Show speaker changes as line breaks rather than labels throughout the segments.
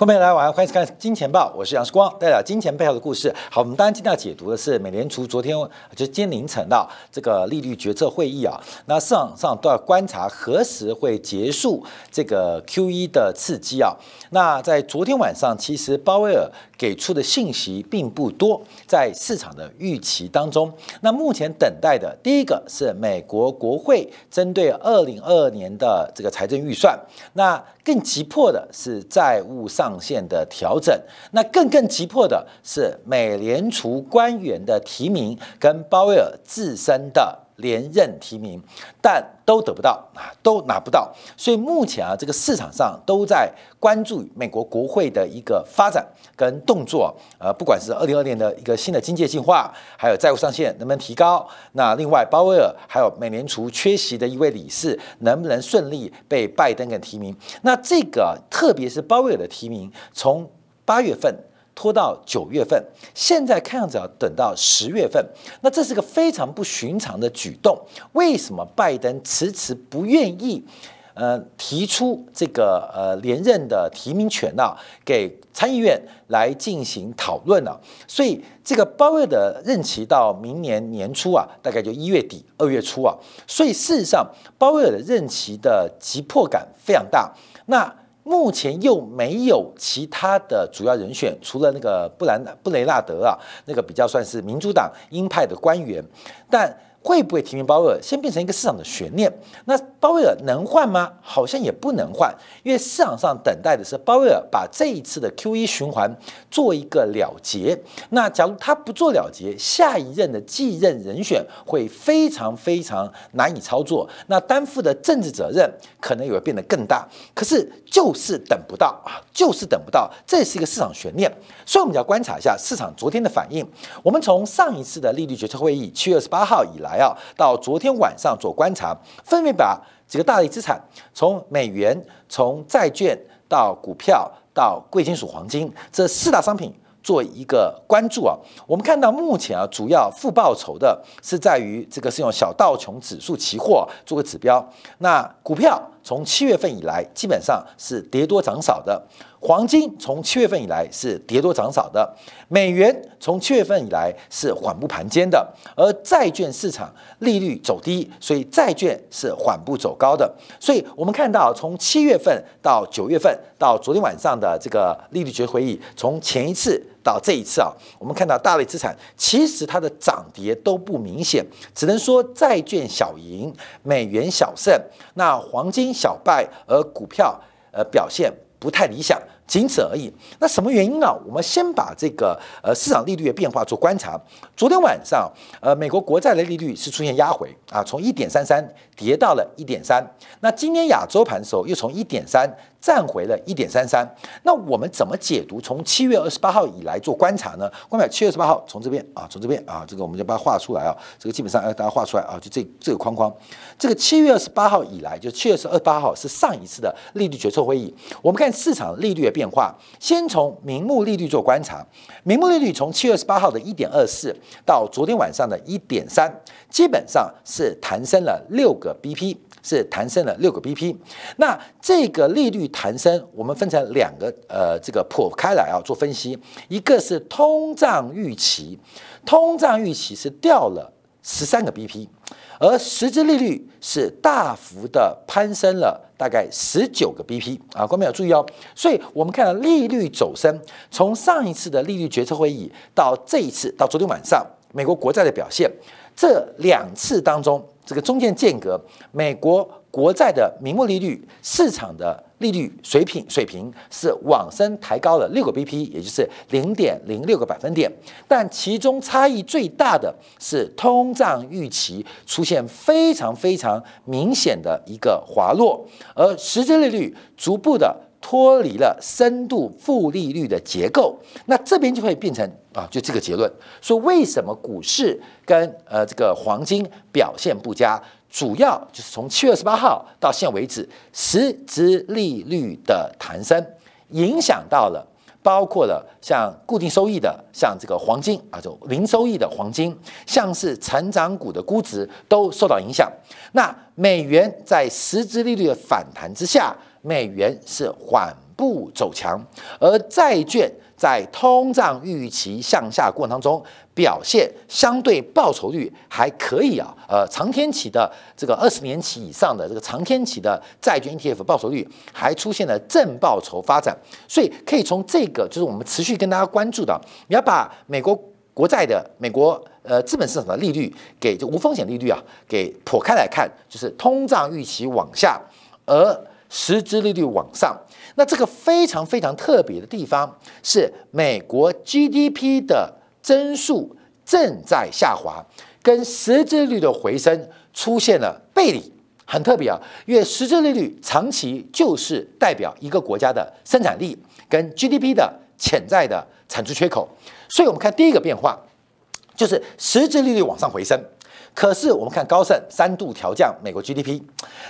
欢迎来晚欢迎看《金钱报》，我是杨世光，带来金钱背后的故事。好，我们当然今天要解读的是美联储昨天就今天凌晨的这个利率决策会议啊，那市场上都要观察何时会结束这个 Q E 的刺激啊。那在昨天晚上，其实鲍威尔给出的信息并不多，在市场的预期当中，那目前等待的第一个是美国国会针对二零二二年的这个财政预算，那更急迫的是债务上限的调整，那更更急迫的是美联储官员的提名跟鲍威尔自身的。连任提名，但都得不到啊，都拿不到。所以目前啊，这个市场上都在关注美国国会的一个发展跟动作。呃，不管是二零二年的一个新的经济计划，还有债务上限能不能提高？那另外，鲍威尔还有美联储缺席的一位理事，能不能顺利被拜登给提名？那这个特别是鲍威尔的提名，从八月份。拖到九月份，现在看样子要等到十月份，那这是个非常不寻常的举动。为什么拜登迟迟不愿意，呃，提出这个呃连任的提名权呢？给参议院来进行讨论呢？所以这个鲍威尔的任期到明年年初啊，大概就一月底二月初啊。所以事实上，鲍威尔的任期的急迫感非常大。那目前又没有其他的主要人选，除了那个布兰布雷纳德啊，那个比较算是民主党鹰派的官员，但。会不会提名鲍威尔，先变成一个市场的悬念？那鲍威尔能换吗？好像也不能换，因为市场上等待的是鲍威尔把这一次的 Q E 循环做一个了结。那假如他不做了结，下一任的继任人选会非常非常难以操作，那担负的政治责任可能也会变得更大。可是就是等不到啊，就是等不到，这是一个市场悬念。所以我们要观察一下市场昨天的反应。我们从上一次的利率决策会议七月二十八号以来。来啊！到昨天晚上做观察，分别把几个大类资产，从美元、从债券到股票到贵金属黄金这四大商品做一个关注啊。我们看到目前啊，主要负报酬的是在于这个是用小道琼指数期货做个指标。那股票从七月份以来基本上是跌多涨少的。黄金从七月份以来是跌多涨少的，美元从七月份以来是缓步盘间的，而债券市场利率走低，所以债券是缓步走高的。所以我们看到，从七月份到九月份到昨天晚上的这个利率决会议，从前一次到这一次啊，我们看到大类资产其实它的涨跌都不明显，只能说债券小赢，美元小胜，那黄金小败，而股票呃表现。不太理想，仅此而已。那什么原因呢？我们先把这个呃市场利率的变化做观察。昨天晚上，呃，美国国债的利率是出现压回啊，从一点三三跌到了一点三。那今天亚洲盘的时候，又从一点三。站回了一点三三，那我们怎么解读从七月二十八号以来做观察呢？观察七月二十八号从这边啊，从这边啊，这个我们就把它画出来啊，这个基本上要大家画出来啊，就这这个框框，这个七月二十八号以来，就七月二十八号是上一次的利率决策会议，我们看市场利率的变化，先从名目利率做观察，名目利率从七月二十八号的一点二四到昨天晚上的一点三，基本上是弹升了六个 BP。是弹升了六个 BP，那这个利率弹升，我们分成两个呃，这个破开来啊做分析，一个是通胀预期，通胀预期是掉了十三个 BP，而实质利率是大幅的攀升了大概十九个 BP 啊，观众要注意哦，所以我们看到利率走升，从上一次的利率决策会议到这一次到昨天晚上美国国债的表现，这两次当中。这个中间间隔，美国国债的名目利率市场的利率水平水平是往升抬高了六个 BP，也就是零点零六个百分点。但其中差异最大的是通胀预期出现非常非常明显的一个滑落，而实际利率逐步的。脱离了深度负利率的结构，那这边就会变成啊，就这个结论，说为什么股市跟呃这个黄金表现不佳，主要就是从七月二十八号到现在为止，实质利率的弹升影响到了，包括了像固定收益的，像这个黄金啊，就零收益的黄金，像是成长股的估值都受到影响。那美元在实质利率的反弹之下。美元是缓步走强，而债券在通胀预期向下过程当中表现相对报酬率还可以啊，呃，长天期的这个二十年期以上的这个长天期的债券 ETF 报酬率还出现了正报酬发展，所以可以从这个就是我们持续跟大家关注的，你要把美国国债的美国。呃，资本市场的利率给就无风险利率啊，给剖开来看，就是通胀预期往下，而实质利率往上。那这个非常非常特别的地方是，美国 GDP 的增速正在下滑，跟实质利率的回升出现了背离，很特别啊。因为实质利率长期就是代表一个国家的生产力跟 GDP 的潜在的产出缺口，所以我们看第一个变化。就是实质利率往上回升，可是我们看高盛三度调降美国 GDP，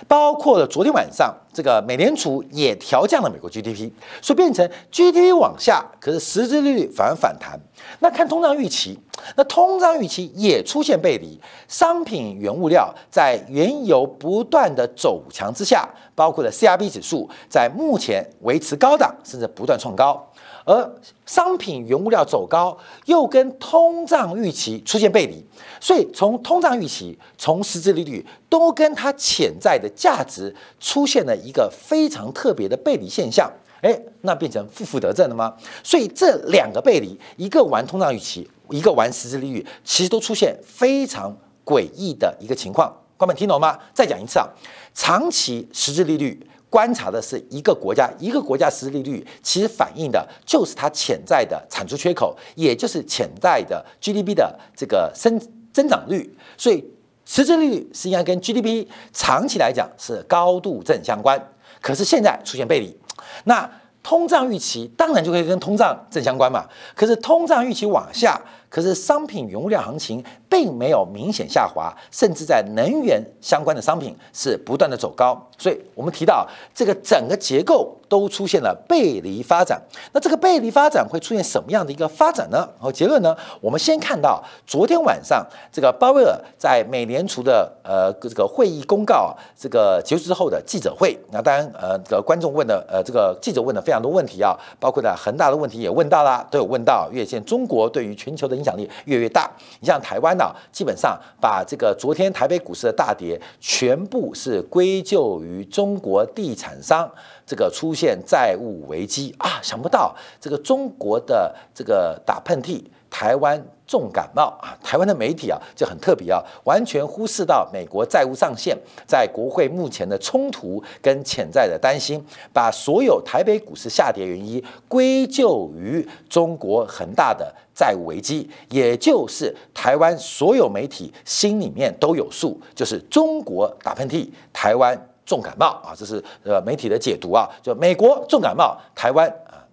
包括了昨天晚上这个美联储也调降了美国 GDP，所以变成 GDP 往下，可是实质利率反而反弹。那看通胀预期，那通胀预期也出现背离，商品原物料在原油不断的走强之下，包括了 CRB 指数在目前维持高档，甚至不断创高。而商品原物料走高，又跟通胀预期出现背离，所以从通胀预期、从实质利率都跟它潜在的价值出现了一个非常特别的背离现象。哎，那变成负负得正了吗？所以这两个背离，一个玩通胀预期，一个玩实质利率，其实都出现非常诡异的一个情况。官们听懂吗？再讲一次啊，长期实质利率。观察的是一个国家，一个国家实质利率，其实反映的就是它潜在的产出缺口，也就是潜在的 GDP 的这个增增长率。所以，实质利率实际上跟 GDP 长期来讲是高度正相关。可是现在出现背离，那通胀预期当然就可以跟通胀正相关嘛。可是通胀预期往下。可是商品原物料行情并没有明显下滑，甚至在能源相关的商品是不断的走高，所以我们提到这个整个结构都出现了背离发展。那这个背离发展会出现什么样的一个发展呢？然后结论呢？我们先看到昨天晚上这个鲍威尔在美联储的呃这个会议公告这个结束之后的记者会。那当然呃这个观众问的呃这个记者问的非常多问题啊，包括呢恒大的问题也问到了，都有问到，越现中国对于全球的。影响力越越大，你像台湾基本上把这个昨天台北股市的大跌，全部是归咎于中国地产商这个出现债务危机啊！想不到这个中国的这个打喷嚏。台湾重感冒啊！台湾的媒体啊就很特别啊，完全忽视到美国债务上限，在国会目前的冲突跟潜在的担心，把所有台北股市下跌原因归咎于中国恒大的债务危机，也就是台湾所有媒体心里面都有数，就是中国打喷嚏，台湾重感冒啊，这是呃媒体的解读啊，就美国重感冒，台湾。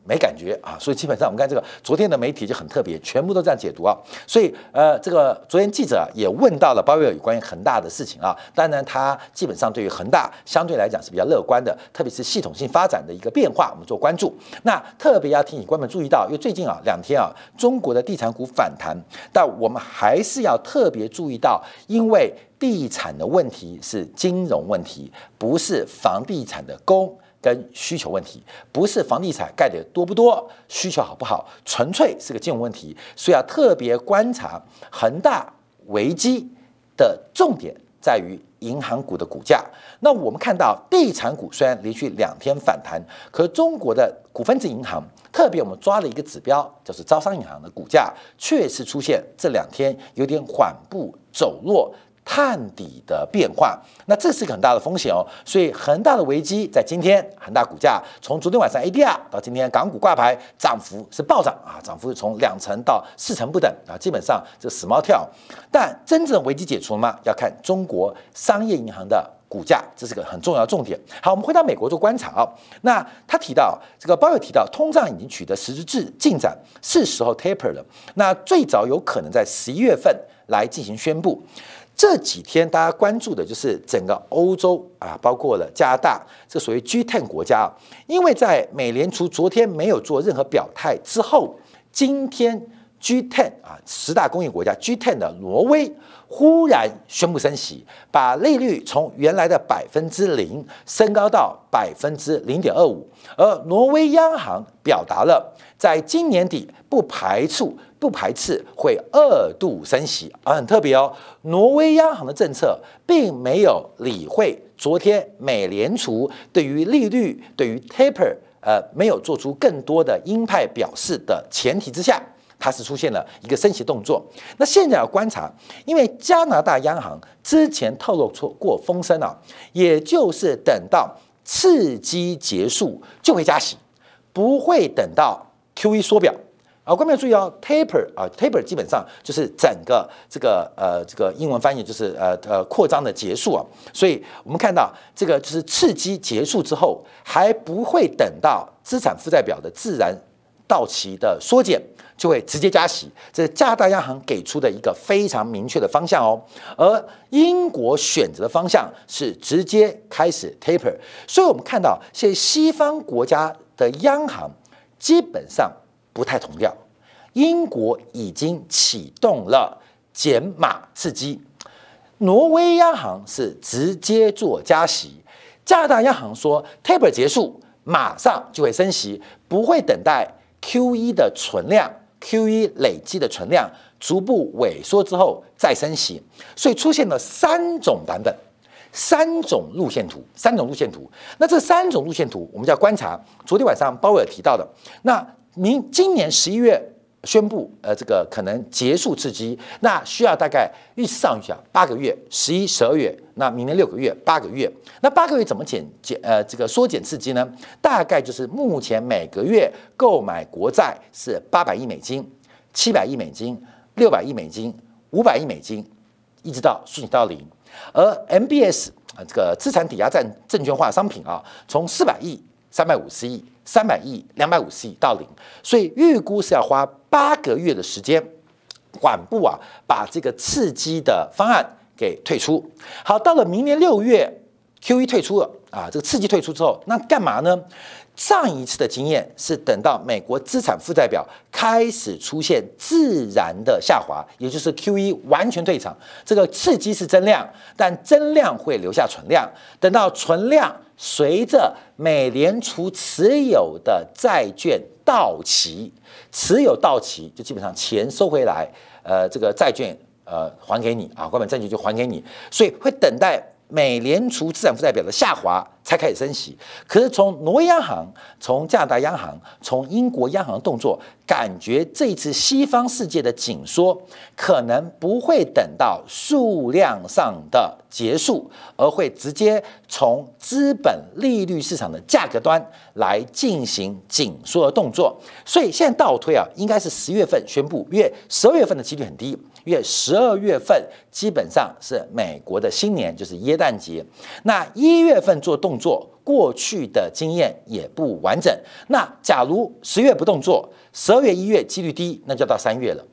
没感觉啊，所以基本上我们看这个昨天的媒体就很特别，全部都这样解读啊。所以呃，这个昨天记者也问到了鲍威尔有关于恒大的事情啊。当然，他基本上对于恒大相对来讲是比较乐观的，特别是系统性发展的一个变化，我们做关注。那特别要提醒观众注意到，因为最近啊两天啊，中国的地产股反弹，但我们还是要特别注意到，因为地产的问题是金融问题，不是房地产的供。跟需求问题，不是房地产盖的多不多，需求好不好，纯粹是个金融问题，所以要特别观察恒大危机的重点在于银行股的股价。那我们看到地产股虽然连续两天反弹，可中国的股份制银行，特别我们抓了一个指标，就是招商银行的股价，确实出现这两天有点缓步走弱。探底的变化，那这是个很大的风险哦。所以恒大的危机在今天，恒大股价从昨天晚上 ADR 到今天港股挂牌，涨幅是暴涨啊，涨幅从两成到四成不等啊，基本上就死猫跳。但真正危机解除了吗？要看中国商业银行的股价，这是个很重要重点。好，我们回到美国做观察啊。那他提到这个鲍尔提到，通胀已经取得实质进展，是时候 taper 了。那最早有可能在十一月份来进行宣布。这几天大家关注的就是整个欧洲啊，包括了加拿大，这属于 G10 国家啊。因为在美联储昨天没有做任何表态之后，今天 G10 啊，十大工业国家 G10 的挪威忽然宣布升息，把利率从原来的百分之零升高到百分之零点二五，而挪威央行表达了在今年底不排除不排斥会二度升息，而很特别哦，挪威央行的政策并没有理会昨天美联储对于利率对于 taper 呃没有做出更多的鹰派表示的前提之下。它是出现了一个升息动作，那现在要观察，因为加拿大央行之前透露出过风声啊，也就是等到刺激结束就会加息，不会等到 QE 缩表啊。观众要注意哦，taper 啊，taper 基本上就是整个这个呃这个英文翻译就是呃呃扩张的结束啊，所以我们看到这个就是刺激结束之后，还不会等到资产负债表的自然到期的缩减。就会直接加息，这是加拿大央行给出的一个非常明确的方向哦。而英国选择的方向是直接开始 taper，所以我们看到现在西方国家的央行基本上不太同调。英国已经启动了减码刺激，挪威央行是直接做加息，加拿大央行说 taper 结束马上就会升息，不会等待 Q 一的存量。，Q 一累积的存量逐步萎缩之后再升息，所以出现了三种版本、三种路线图、三种路线图。那这三种路线图，我们就要观察。昨天晚上鲍威尔提到的，那明今年十一月。宣布，呃，这个可能结束刺激，那需要大概预上预下八个月，十一、十二月，那明年六个月，八个月，那八个月怎么减减？呃，这个缩减刺激呢？大概就是目前每个月购买国债是八百亿美金、七百亿美金、六百亿美金、五百亿美金，一直到顺到零，而 MBS 啊，这个资产抵押债证券化商品啊，从四百亿、三百五十亿。三百亿、两百五十亿到零，所以预估是要花八个月的时间，缓步啊，把这个刺激的方案给退出。好，到了明年六月，Q E 退出了啊，这个刺激退出之后，那干嘛呢？上一次的经验是等到美国资产负债表开始出现自然的下滑，也就是 Q E 完全退场，这个刺激是增量，但增量会留下存量，等到存量。随着美联储持有的债券到期，持有到期就基本上钱收回来，呃，这个债券呃还给你啊，关本债券就还给你，所以会等待。美联储资产负债表的下滑才开始升息，可是从挪威央行、从加拿大央行、从英国央行动作，感觉这一次西方世界的紧缩可能不会等到数量上的结束，而会直接从资本利率市场的价格端来进行紧缩的动作。所以现在倒推啊，应该是十月份宣布，因为十二月份的几率很低。月十二月份基本上是美国的新年，就是耶诞节。那一月份做动作，过去的经验也不完整。那假如十月不动作，十二月、一月几率低，那就到三月了。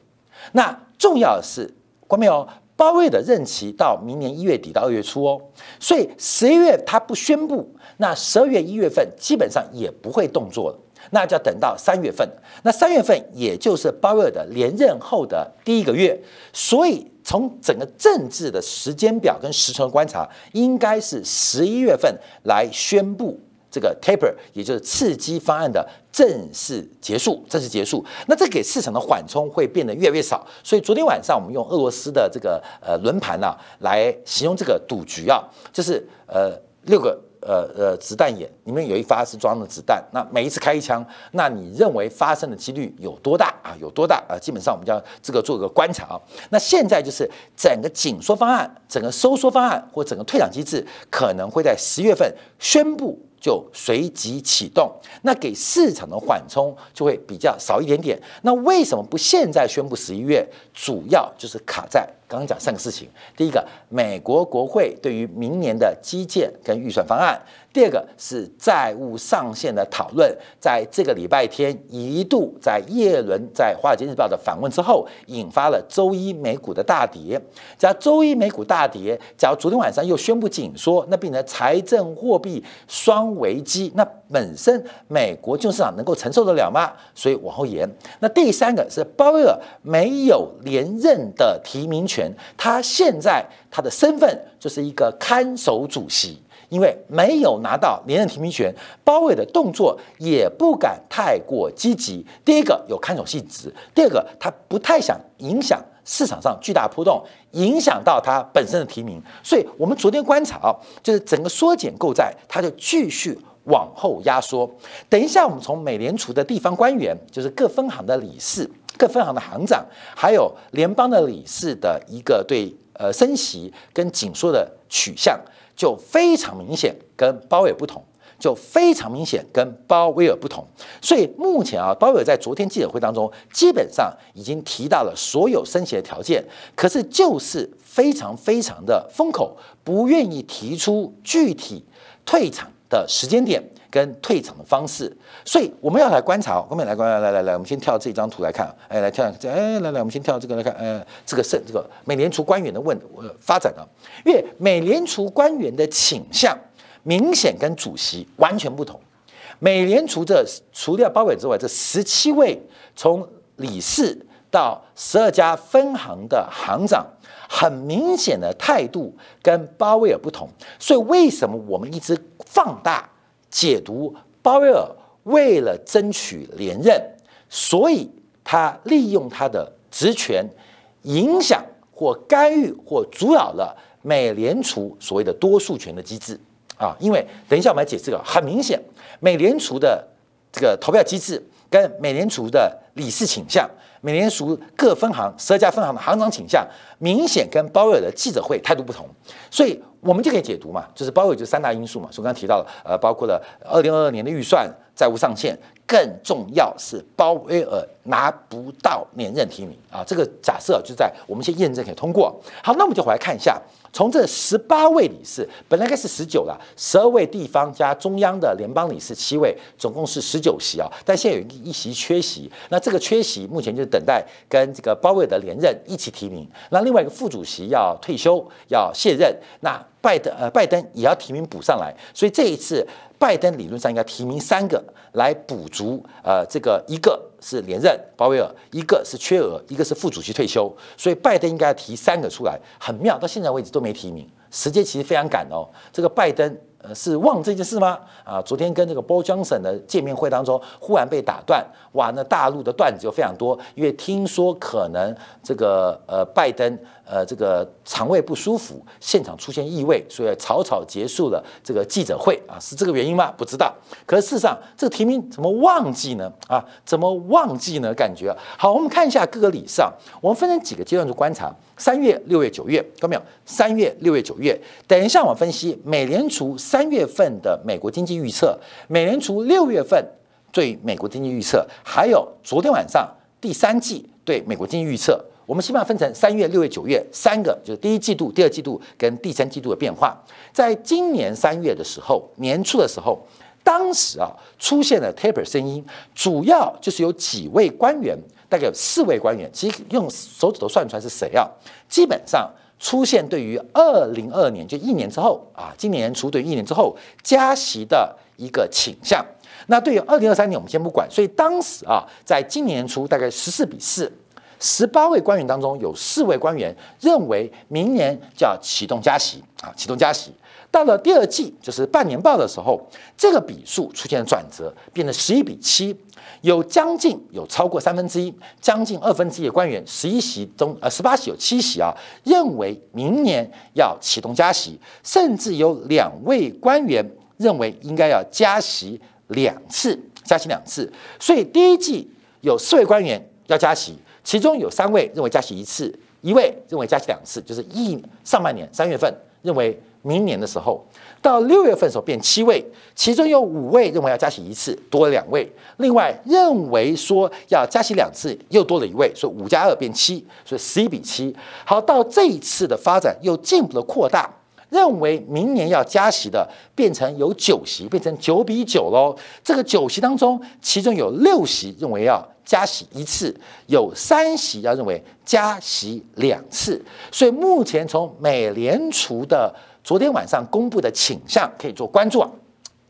那重要的是，关没有？鲍威尔的任期到明年一月底到二月初哦，所以十一月他不宣布，那十二月、一月份基本上也不会动作了。那就要等到三月份，那三月份也就是鲍威尔的连任后的第一个月，所以从整个政治的时间表跟时程观察，应该是十一月份来宣布这个 taper，也就是刺激方案的正式结束，正式结束。那这给市场的缓冲会变得越来越少。所以昨天晚上我们用俄罗斯的这个呃轮盘啊来形容这个赌局啊，就是呃六个。呃呃，子弹眼里面有一发是装的子弹，那每一次开一枪，那你认为发生的几率有多大啊？有多大啊？基本上我们就要这个做个观察啊。那现在就是整个紧缩方案、整个收缩方案或整个退场机制，可能会在十月份宣布。就随即启动，那给市场的缓冲就会比较少一点点。那为什么不现在宣布十一月？主要就是卡在刚刚讲三个事情：第一个，美国国会对于明年的基建跟预算方案；第二个是债务上限的讨论，在这个礼拜天一度在耶伦在《华尔街日报》的访问之后，引发了周一美股的大跌。加周一美股大跌，假如昨天晚上又宣布紧缩，那变成财政货币双危机，那本身美国金融市场能够承受得了吗？所以往后延。那第三个是鲍威尔没有连任的提名权，他现在他的身份就是一个看守主席。因为没有拿到连任提名权，包伟的动作也不敢太过积极。第一个有看守性质，第二个他不太想影响市场上巨大波动，影响到他本身的提名。所以我们昨天观察，就是整个缩减购债，它就继续往后压缩。等一下，我们从美联储的地方官员，就是各分行的理事、各分行的行长，还有联邦的理事的一个对呃升息跟紧缩的取向。就非常明显，跟鲍威尔不同，就非常明显，跟鲍威尔不同。所以目前啊，鲍威尔在昨天记者会当中，基本上已经提到了所有升息的条件，可是就是非常非常的封口，不愿意提出具体退场的时间点。跟退场的方式，所以我们要来观察。后面来观，来来来，我们先跳这张图来看。哎，来跳这，哎，来来，我们先跳这个来看。呃，这个是这个美联储官员的问呃发展啊，因为美联储官员的倾向明显跟主席完全不同。美联储这除掉鲍威尔之外，这十七位从理事到十二家分行的行长，很明显的态度跟鲍威尔不同。所以为什么我们一直放大？解读鲍威尔为了争取连任，所以他利用他的职权影响或干预或阻扰了美联储所谓的多数权的机制啊。因为等一下我们来解释个，很明显，美联储的这个投票机制跟美联储的理事倾向。美联储各分行十二家分行的行长倾向明显跟鲍威尔的记者会态度不同，所以我们就可以解读嘛，就是鲍威尔就三大因素嘛，所以刚刚提到了，呃，包括了二零二二年的预算债务上限，更重要是鲍威尔拿不到连任提名啊，这个假设就在我们先验证可以通过。好，那我们就回来看一下。从这十八位理事，本来该是十九了，十二位地方加中央的联邦理事七位，总共是十九席啊。但现在有一席缺席，那这个缺席目前就是等待跟这个鲍威尔的连任一起提名。那另外一个副主席要退休要卸任，那拜登呃拜登也要提名补上来，所以这一次拜登理论上应该提名三个来补足呃这个一个。是连任鲍威尔，一个是缺额，一个是副主席退休，所以拜登应该提三个出来，很妙，到现在为止都没提名，时间其实非常赶哦。这个拜登呃是忘这件事吗？啊，昨天跟这个波江省的见面会当中，忽然被打断，哇，那大陆的段子就非常多，因为听说可能这个呃拜登。呃，这个肠胃不舒服，现场出现异味，所以草草结束了这个记者会啊，是这个原因吗？不知道。可是事实上，这个提名怎么忘记呢？啊，怎么忘记呢？感觉好，我们看一下各个礼上，我们分成几个阶段去观察：三月、六月、九月，看到没有？三月、六月、九月。等一下，我分析美联储三月份的美国经济预测，美联储六月份对美国经济预测，还有昨天晚上第三季对美国经济预测。我们起码分成三月、六月、九月三个，就是第一季度、第二季度跟第三季度的变化。在今年三月的时候，年初的时候，当时啊出现了 taper 声音，主要就是有几位官员，大概有四位官员，其实用手指头算出来是谁啊？基本上出现对于二零二年就一年之后啊，今年初对一年之后加息的一个倾向。那对于二零二三年，我们先不管。所以当时啊，在今年初大概十四比四。十八位官员当中，有四位官员认为明年就要启动加息啊，启动加息。到了第二季，就是半年报的时候，这个比数出现了转折，变成十一比七，有将近有超过三分之一，将近二分之一的官员，十一席中呃十八席有七席啊，认为明年要启动加息，甚至有两位官员认为应该要加息两次，加息两次。所以第一季有四位官员要加息。其中有三位认为加息一次，一位认为加息两次，就是一上半年三月份认为明年的时候，到六月份的时候变七位，其中有五位认为要加息一次，多了两位；另外认为说要加息两次，又多了一位，所以五加二变七，所以十一比七。好，到这一次的发展又进一步的扩大，认为明年要加息的变成有九席，变成九比九喽。这个九席当中，其中有六席认为要加息一次，有三席要认为加息两次。所以目前从美联储的昨天晚上公布的倾向可以做关注啊。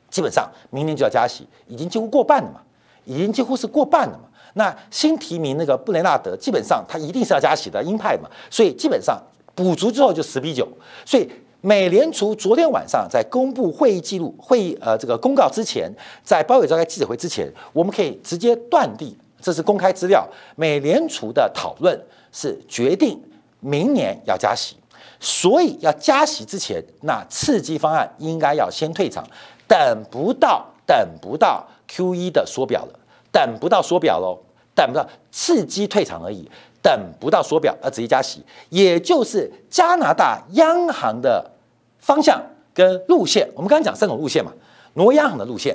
基本上明年就要加息，已经几乎过半了嘛，已经几乎是过半了嘛。那新提名那个布雷纳德，基本上他一定是要加息的鹰派嘛，所以基本上补足之后就十比九。所以美联储昨天晚上在公布会议记录、会议呃这个公告之前，在包委召开记者会之前，我们可以直接断定，这是公开资料，美联储的讨论是决定明年要加息，所以要加息之前，那刺激方案应该要先退场。等不到，等不到 Q 一的缩表了，等不到缩表喽，等不到刺激退场而已，等不到缩表而直接加息，也就是加拿大央行的方向跟路线。我们刚刚讲三种路线嘛，挪央行的路线、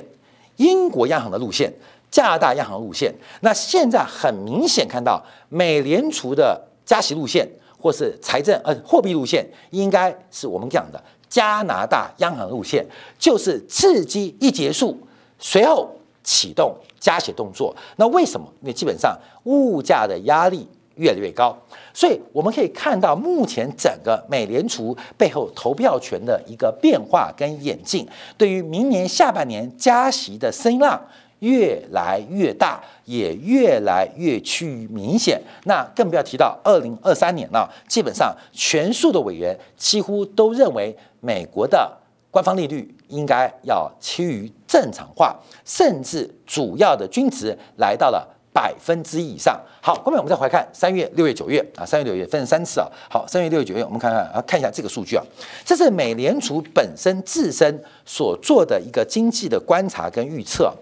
英国央行的路线、加拿大央行路线。那现在很明显看到，美联储的加息路线或是财政呃货币路线，应该是我们讲的。加拿大央行路线就是刺激一结束，随后启动加息动作。那为什么？因为基本上物价的压力越来越高，所以我们可以看到目前整个美联储背后投票权的一个变化跟演进，对于明年下半年加息的声浪。越来越大，也越来越趋于明显。那更不要提到二零二三年了，基本上全数的委员几乎都认为美国的官方利率应该要趋于正常化，甚至主要的均值来到了。百分之一以上。好，后面我们再回看三月、六月、九月啊，三月、六月分三次啊。好，三月、六月、九月，我们看看啊，看一下这个数据啊。这是美联储本身自身所做的一个经济的观察跟预测。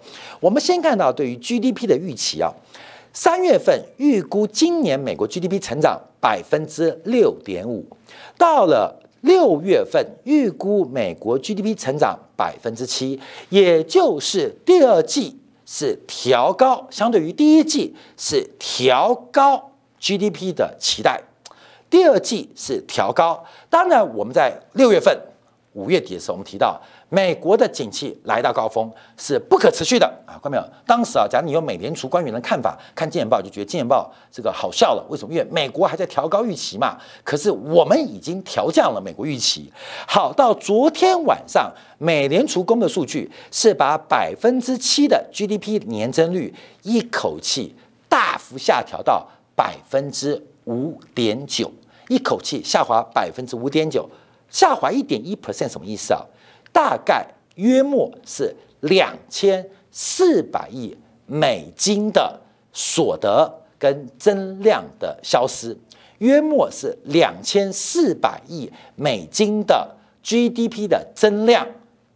我们先看到对于 GDP 的预期啊，三月份预估今年美国 GDP 成长百分之六点五，到了六月份预估美国 GDP 成长百分之七，也就是第二季。是调高，相对于第一季是调高 GDP 的期待，第二季是调高。当然，我们在六月份、五月底的时候，我们提到。美国的景气来到高峰是不可持续的啊！看到没有？当时啊，假如你有美联储官员的看法，看《金钱报》就觉得《金钱报》这个好笑了。为什么？因为美国还在调高预期嘛。可是我们已经调降了美国预期。好，到昨天晚上，美联储公布的数据是把百分之七的 GDP 年增率一口气大幅下调到百分之五点九，一口气下滑百分之五点九，下滑一点一 percent 什么意思啊？大概约莫是两千四百亿美金的所得跟增量的消失，约莫是两千四百亿美金的 GDP 的增量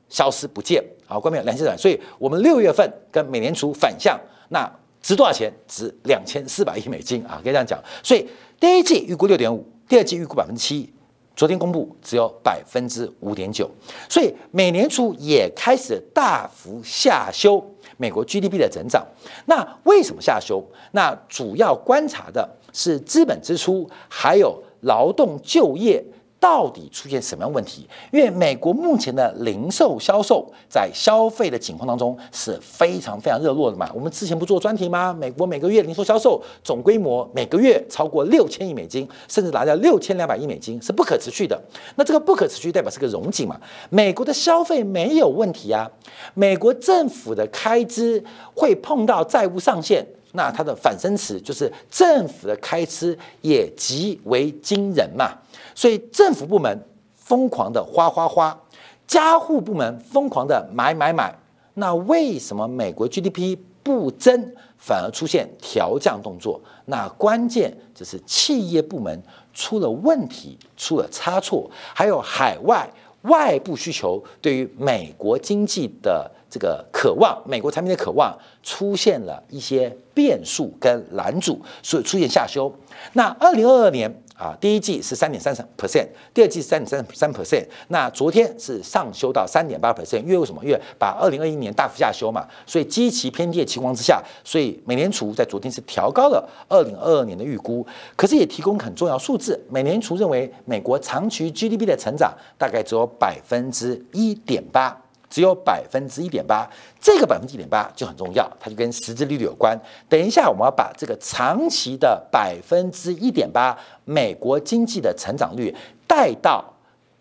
消失不见。好，关面两千四百，所以我们六月份跟美联储反向，那值多少钱？值两千四百亿美金啊，可以这样讲。所以第一季预估六点五，第二季预估百分之七。昨天公布只有百分之五点九，所以美联储也开始大幅下修美国 GDP 的增长。那为什么下修？那主要观察的是资本支出，还有劳动就业。到底出现什么样问题？因为美国目前的零售销售在消费的情况当中是非常非常热络的嘛。我们之前不做专题吗？美国每个月零售销售总规模每个月超过六千亿美金，甚至达到六千两百亿美金，是不可持续的。那这个不可持续代表是个融景嘛？美国的消费没有问题啊，美国政府的开支会碰到债务上限，那它的反身词就是政府的开支也极为惊人嘛。所以政府部门疯狂的花花花，家户部门疯狂的买买买。那为什么美国 GDP 不增，反而出现调降动作？那关键就是企业部门出了问题，出了差错，还有海外外部需求对于美国经济的这个渴望，美国产品的渴望出现了一些变数跟拦阻，所以出现下修。那二零二二年。啊，第一季是三点三三 percent，第二季是三点三三 percent。那昨天是上修到三点八 percent，因为为什么？因为把二零二一年大幅下修嘛，所以基期偏低的情况之下，所以美联储在昨天是调高了二零二二年的预估。可是也提供很重要数字，美联储认为美国长期 GDP 的成长大概只有百分之一点八。只有百分之一点八，这个百分之一点八就很重要，它就跟实质利率有关。等一下，我们要把这个长期的百分之一点八美国经济的成长率带到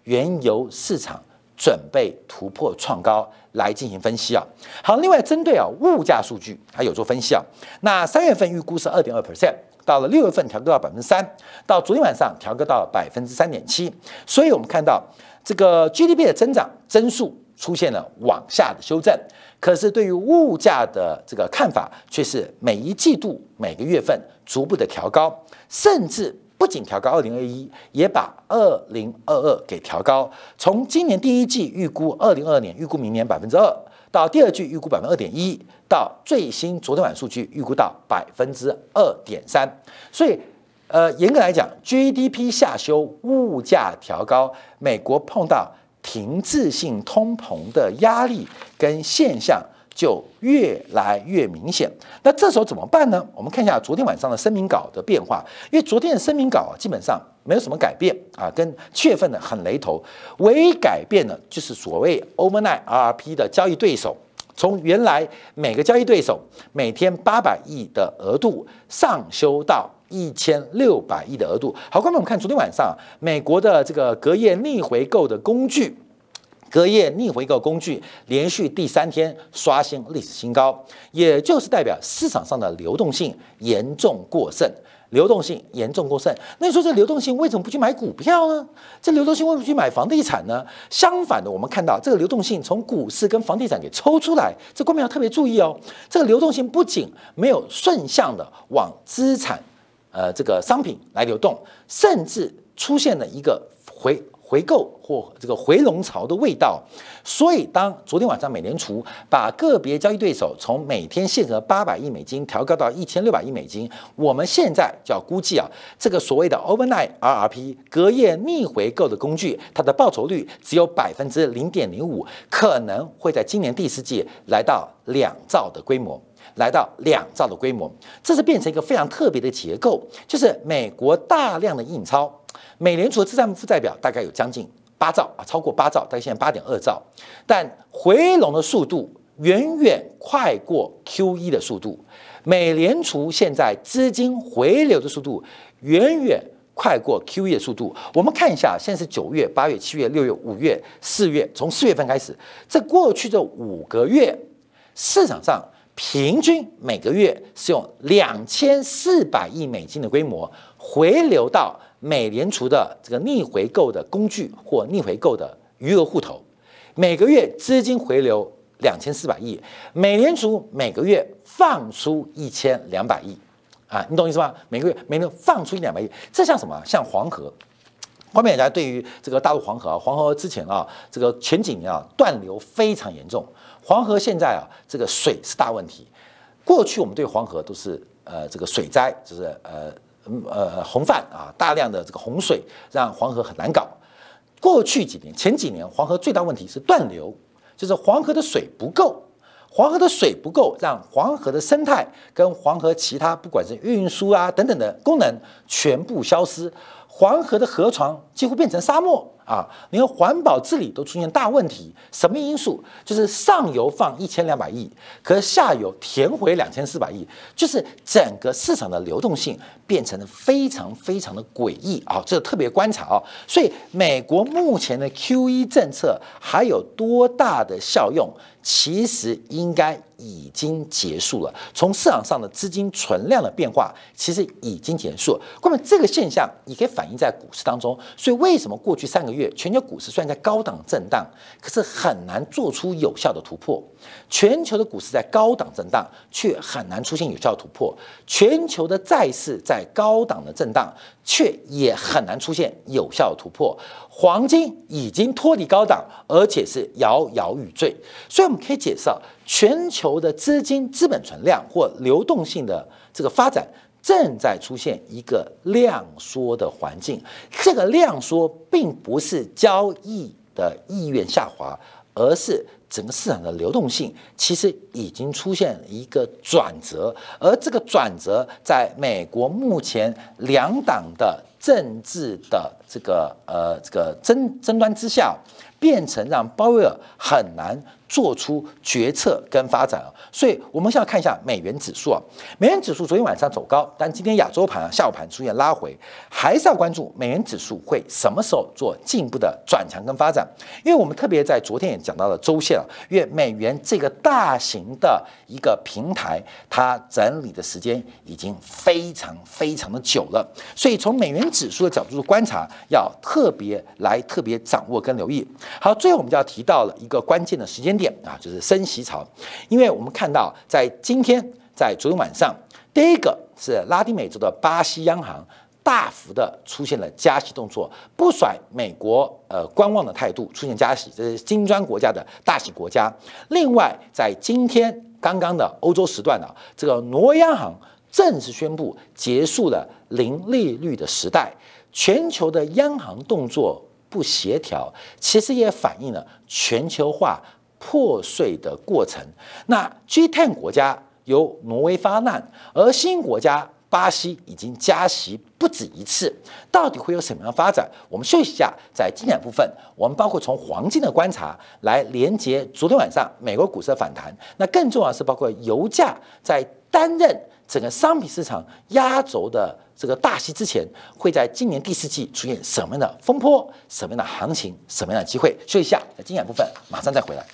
原油市场，准备突破创高来进行分析啊。好，另外针对啊物价数据还有做分析啊。那三月份预估是二点二 percent，到了六月份调高到百分之三，到昨天晚上调高到百分之三点七。所以我们看到这个 GDP 的增长增速。出现了往下的修正，可是对于物价的这个看法却是每一季度每个月份逐步的调高，甚至不仅调高二零二一，也把二零二二给调高。从今年第一季预估二零二二年预估明年百分之二，到第二季预估百分之二点一，到最新昨天晚数据预估到百分之二点三。所以，呃，严格来讲，GDP 下修，物价调高，美国碰到。停滞性通膨的压力跟现象就越来越明显。那这时候怎么办呢？我们看一下昨天晚上的声明稿的变化。因为昨天的声明稿，基本上没有什么改变啊，跟七月份的很雷同。唯一改变呢，就是所谓 overnight RRP 的交易对手，从原来每个交易对手每天八百亿的额度上修到。一千六百亿的额度。好，观众，我们看昨天晚上美国的这个隔夜逆回购的工具，隔夜逆回购工具连续第三天刷新历史新高，也就是代表市场上的流动性严重过剩。流动性严重过剩，那你说这流动性为什么不去买股票呢？这流动性为什么去买房地产呢？相反的，我们看到这个流动性从股市跟房地产给抽出来，这观众要特别注意哦。这个流动性不仅没有顺向的往资产。呃，这个商品来流动，甚至出现了一个回回购或这个回笼潮的味道。所以，当昨天晚上美联储把个别交易对手从每天限额八百亿美金调高到一千六百亿美金，我们现在就要估计啊，这个所谓的 overnight RRP 隔夜逆回购的工具，它的报酬率只有百分之零点零五，可能会在今年第四季来到两兆的规模。来到两兆的规模，这是变成一个非常特别的结构，就是美国大量的印钞，美联储的资产负债表大概有将近八兆啊，超过八兆，大概现在八点二兆，但回笼的速度远远快过 Q E 的速度，美联储现在资金回流的速度远远快过 Q E 的速度。我们看一下，现在是九月、八月、七月、六月、五月、四月，从四月份开始，这过去的五个月市场上。平均每个月是用两千四百亿美金的规模回流到美联储的这个逆回购的工具或逆回购的余额户头，每个月资金回流两千四百亿，美联储每个月放出一千两百亿，啊，你懂意思吗？每个月每年放出一两百亿，这像什么？像黄河。后面大家对于这个大陆黄河啊，黄河之前啊，这个前几年啊断流非常严重。黄河现在啊，这个水是大问题。过去我们对黄河都是呃这个水灾，就是呃呃洪泛啊，大量的这个洪水让黄河很难搞。过去几年，前几年黄河最大问题是断流，就是黄河的水不够，黄河的水不够，让黄河的生态跟黄河其他不管是运输啊等等的功能全部消失，黄河的河床几乎变成沙漠。啊，你看环保治理都出现大问题，什么因素？就是上游放一千两百亿，可下游填回两千四百亿，就是整个市场的流动性变成了非常非常的诡异啊！这个特别观察啊，所以美国目前的 Q E 政策还有多大的效用？其实应该已经结束了。从市场上的资金存量的变化，其实已经结束了。那么这个现象也可以反映在股市当中。所以为什么过去三个月全球股市虽然在高档震荡，可是很难做出有效的突破？全球的股市在高档震荡，却很难出现有效突破；全球的债市在高档的震荡，却也很难出现有效突破。黄金已经脱离高档，而且是摇摇欲坠。所以我们可以解释啊，全球的资金资本存量或流动性的这个发展，正在出现一个量缩的环境。这个量缩并不是交易的意愿下滑，而是整个市场的流动性其实已经出现一个转折。而这个转折，在美国目前两党的政治的这个呃这个争争端之下，变成让鲍威尔很难。做出决策跟发展啊，所以我们现在看一下美元指数啊，美元指数昨天晚上走高，但今天亚洲盘啊下午盘出现拉回，还是要关注美元指数会什么时候做进一步的转强跟发展，因为我们特别在昨天也讲到了周线啊，因为美元这个大型的一个平台，它整理的时间已经非常非常的久了，所以从美元指数的角度观察，要特别来特别掌握跟留意。好，最后我们就要提到了一个关键的时间。啊，就是升息潮，因为我们看到在今天，在昨天晚上，第一个是拉丁美洲的巴西央行大幅的出现了加息动作，不甩美国呃观望的态度，出现加息，这是金砖国家的大喜国家。另外，在今天刚刚的欧洲时段呢，这个挪威央行正式宣布结束了零利率的时代，全球的央行动作不协调，其实也反映了全球化。破碎的过程。那 G10 国家由挪威发难，而新国家巴西已经加息不止一次，到底会有什么样的发展？我们休息一下，在经典部分，我们包括从黄金的观察来连接昨天晚上美国股市的反弹。那更重要是，包括油价在担任整个商品市场压轴的这个大戏之前，会在今年第四季出现什么样的风波、什么样的行情、什么样的机会？休息一下，在经典部分马上再回来。